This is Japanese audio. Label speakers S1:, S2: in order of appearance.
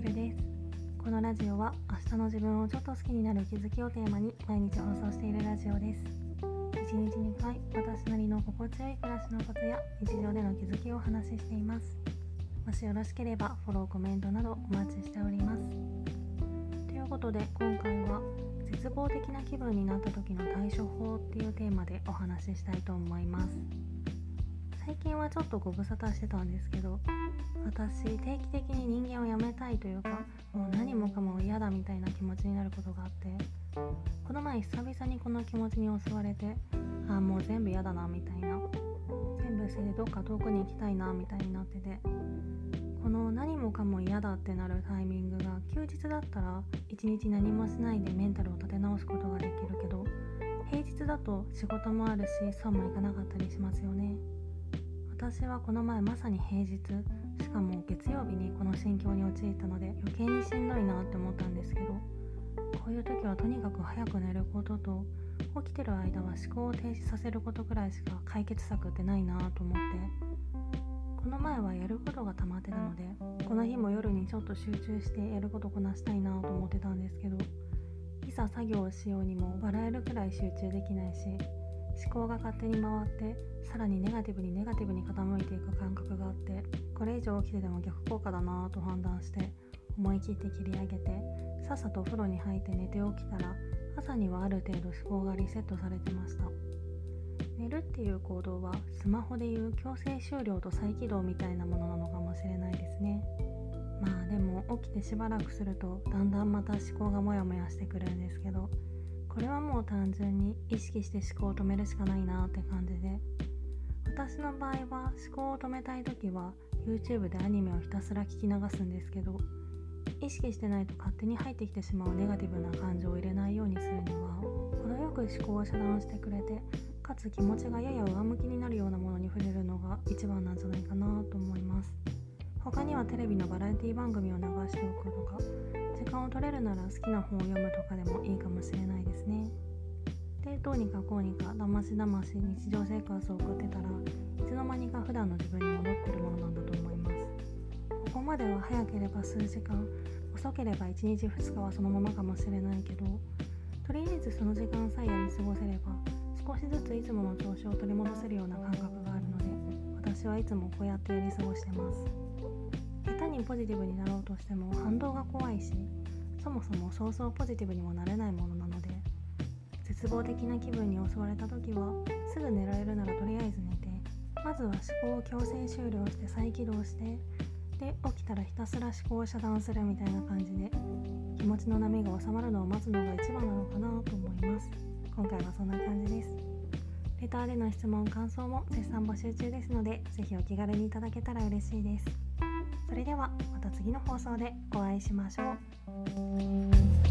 S1: ルルです。このラジオは明日の自分をちょっと好きになる気づきをテーマに毎日放送しているラジオです。1日2回私なりの心地よい暮らしのコツや日常での気づきをお話ししています。もしよろしければフォローコメントなどお待ちしております。ということで今回は絶望的な気分になった時の対処法っていうテーマでお話ししたいと思います。最近はちょっとご無沙汰してたんですけど私定期的に人間を辞めたいというかもう何もかも嫌だみたいな気持ちになることがあってこの前久々にこの気持ちに襲われてああもう全部嫌だなみたいな全部捨ててどっか遠くに行きたいなみたいになっててこの何もかも嫌だってなるタイミングが休日だったら一日何もしないでメンタルを立て直すことができるけど平日だと仕事もあるしそうもいかなかったりしますよね。私はこの前まさに平日しかも月曜日にこの心境に陥ったので余計にしんどいなって思ったんですけどこういう時はとにかく早く寝ることと起きてる間は思考を停止させることくらいしか解決策ってないなと思ってこの前はやることが溜まってたのでこの日も夜にちょっと集中してやることこなしたいなと思ってたんですけどいざ作業をしようにも笑えるくらい集中できないし思考が勝手に回ってさらにネガティブにネガティブに傾いていく感覚があってこれ以上起きてでも逆効果だなぁと判断して思い切って切り上げてさっさとお風呂に入って寝て起きたら朝にはある程度思考がリセットされてました。寝るっていう行動はスマホでいう強制終了と再起動みたいなものなのかもしれないですね。まあでも起きてしばらくするとだんだんまた思考がモヤモヤしてくるんですけどこれはもう単純に意識して思考を止めるしかないなって感じで。私の場合は思考を止めたい時は YouTube でアニメをひたすら聞き流すんですけど意識してないと勝手に入ってきてしまうネガティブな感情を入れないようにするには程よく思考を遮断してくれてかつ気持ちがやや上向きになるようなものに触れるのが一番なんじゃないかなと思います他にはテレビのバラエティ番組を流しておくとか間を取れるなら好きな本を読むとかでもいいかもしれないですね。でどうにかこうにかだましだまし日常生活を送ってたらいつの間にか普段の自分に戻ってるものなんだと思います。ここまでは早ければ数時間遅ければ1日2日はそのままかもしれないけどとりあえずその時間さえやり過ごせれば少しずついつもの調子を取り戻せるような感覚があるので私はいつもこうやってやり過ごしてます。下手にポジティブになろうとしても反動が怖いしそもそもそうそうポジティブにもなれないものなので絶望的な気分に襲われた時はすぐ寝られるならとりあえず寝てまずは思考を強制終了して再起動してで起きたらひたすら思考を遮断するみたいな感じで気持ちの波が収まるのを待つのが一番なのかなと思います。今回はそんな感じです。レターでの質問感想も絶賛募集中ですので是非お気軽にいただけたら嬉しいです。それではまた次の放送でお会いしましょう。